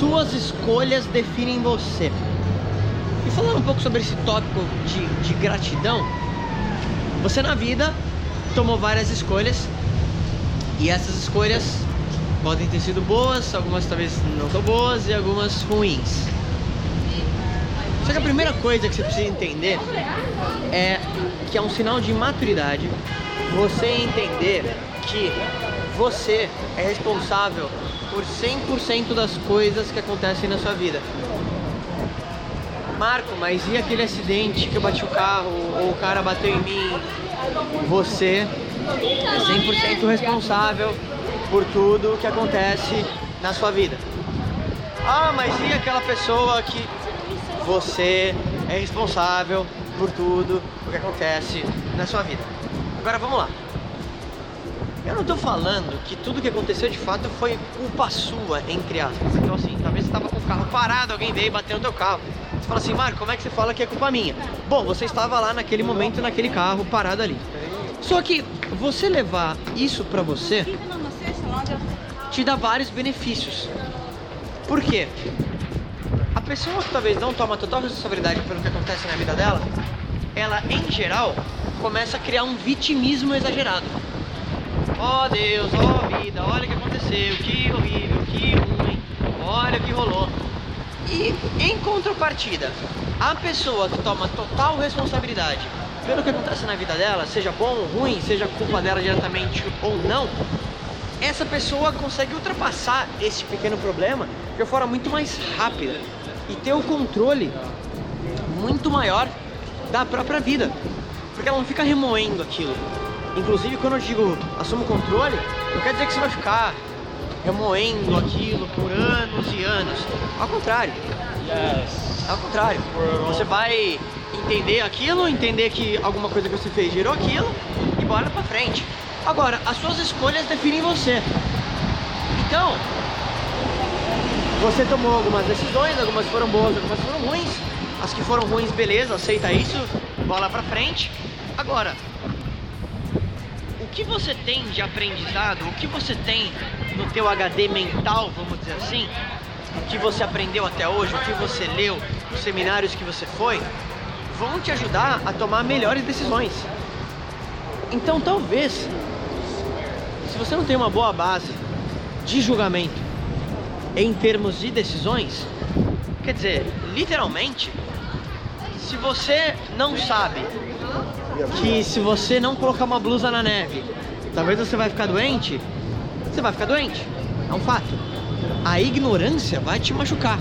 suas escolhas definem você. E falando um pouco sobre esse tópico de, de gratidão, você na vida tomou várias escolhas e essas escolhas podem ter sido boas, algumas talvez não tão boas e algumas ruins. Só que a primeira coisa que você precisa entender é que é um sinal de maturidade você entender que você é responsável por 100% das coisas que acontecem na sua vida. Marco, mas e aquele acidente que eu bati o carro ou o cara bateu em mim? Você é 100% responsável por tudo que acontece na sua vida. Ah, mas e aquela pessoa que você é responsável por tudo o que acontece na sua vida? Agora vamos lá. Eu não tô falando que tudo que aconteceu de fato foi culpa sua, entre aspas. Então assim, talvez você tava com o carro parado, alguém veio e bateu no teu carro. Você fala assim, Marco, como é que você fala que é culpa minha? Bom, você estava lá naquele momento, naquele carro, parado ali. Só que você levar isso pra você te dá vários benefícios. Por quê? A pessoa que talvez não toma total responsabilidade pelo que acontece na vida dela, ela em geral começa a criar um vitimismo exagerado. Ó oh Deus, ó oh vida, olha o que aconteceu, que horrível, que ruim, olha o que rolou. E em contrapartida, a pessoa que toma total responsabilidade pelo que acontece na vida dela, seja bom ou ruim, seja culpa dela diretamente ou não, essa pessoa consegue ultrapassar esse pequeno problema de forma muito mais rápida e ter o controle muito maior da própria vida, porque ela não fica remoendo aquilo. Inclusive, quando eu digo assuma o controle, não quer dizer que você vai ficar remoendo aquilo por anos e anos. Ao contrário. Ao contrário. Você vai entender aquilo, entender que alguma coisa que você fez gerou aquilo e bora pra frente. Agora, as suas escolhas definem você. Então, você tomou algumas decisões, algumas foram boas, algumas foram ruins. As que foram ruins, beleza, aceita isso, bola pra frente. Agora, que você tem de aprendizado, o que você tem no teu HD mental, vamos dizer assim, o que você aprendeu até hoje, o que você leu, os seminários que você foi, vão te ajudar a tomar melhores decisões. Então, talvez, se você não tem uma boa base de julgamento em termos de decisões, quer dizer, literalmente, se você não sabe que se você não colocar uma blusa na neve, talvez você vai ficar doente, você vai ficar doente. É um fato. A ignorância vai te machucar.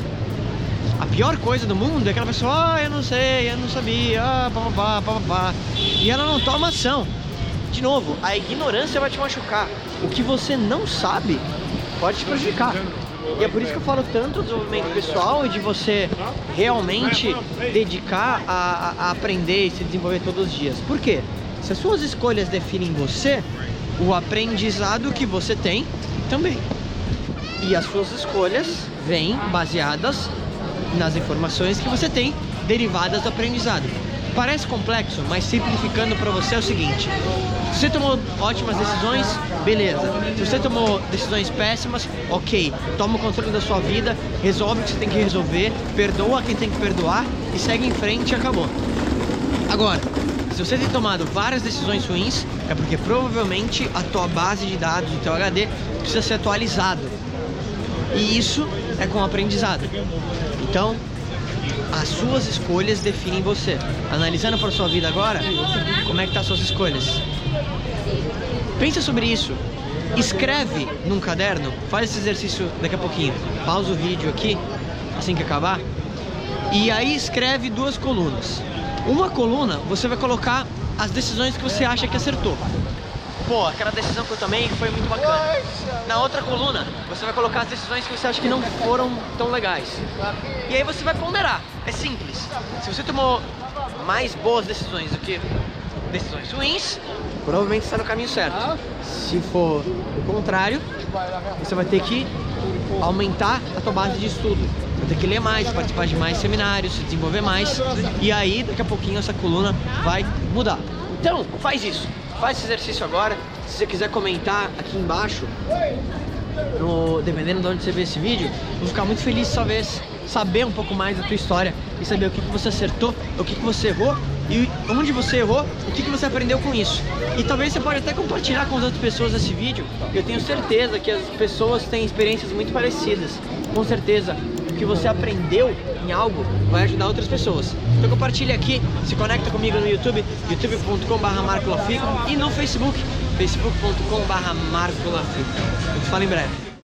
A pior coisa do mundo é aquela pessoa, ah, eu não sei, eu não sabia, ah, pá, pá, pá, pá, e ela não toma ação. De novo, a ignorância vai te machucar. O que você não sabe pode te prejudicar. E é por isso que eu falo tanto do desenvolvimento pessoal e de você realmente dedicar a, a aprender e se desenvolver todos os dias. Por quê? Se as suas escolhas definem você, o aprendizado que você tem também. E as suas escolhas vêm baseadas nas informações que você tem derivadas do aprendizado. Parece complexo, mas simplificando para você é o seguinte: se você tomou ótimas decisões, beleza. Se você tomou decisões péssimas, ok. Toma o controle da sua vida, resolve o que você tem que resolver, perdoa quem tem que perdoar e segue em frente e acabou. Agora, se você tem tomado várias decisões ruins, é porque provavelmente a tua base de dados, o teu HD, precisa ser atualizado. E isso é com aprendizado. Então, as suas escolhas definem você. Analisando para sua vida agora, como é que tá as suas escolhas? Pensa sobre isso. Escreve num caderno, faz esse exercício daqui a pouquinho. Pausa o vídeo aqui, assim que acabar. E aí escreve duas colunas. Uma coluna você vai colocar as decisões que você acha que acertou. Pô, aquela decisão que eu tomei foi muito bacana. Na outra coluna, você vai colocar as decisões que você acha que não foram tão legais. E aí você vai ponderar. É simples. Se você tomou mais boas decisões do que decisões ruins, provavelmente está no caminho certo. Se for o contrário, você vai ter que aumentar a tua base de estudo. Vai ter que ler mais, participar de mais seminários, se desenvolver mais. E aí, daqui a pouquinho, essa coluna vai mudar. Então, faz isso. Faz esse exercício agora. Se você quiser comentar aqui embaixo, no, dependendo de onde você vê esse vídeo, vou ficar muito feliz de saber, um pouco mais da tua história e saber o que, que você acertou, o que, que você errou e onde você errou, o que, que você aprendeu com isso. E talvez você pode até compartilhar com as outras pessoas esse vídeo. Eu tenho certeza que as pessoas têm experiências muito parecidas. Com certeza, que você aprendeu em algo vai ajudar outras pessoas. Então compartilha aqui, se conecta comigo no YouTube, youtube.com.br marcolafico e no Facebook, facebook.com.br marcolafico. Eu te falo em breve.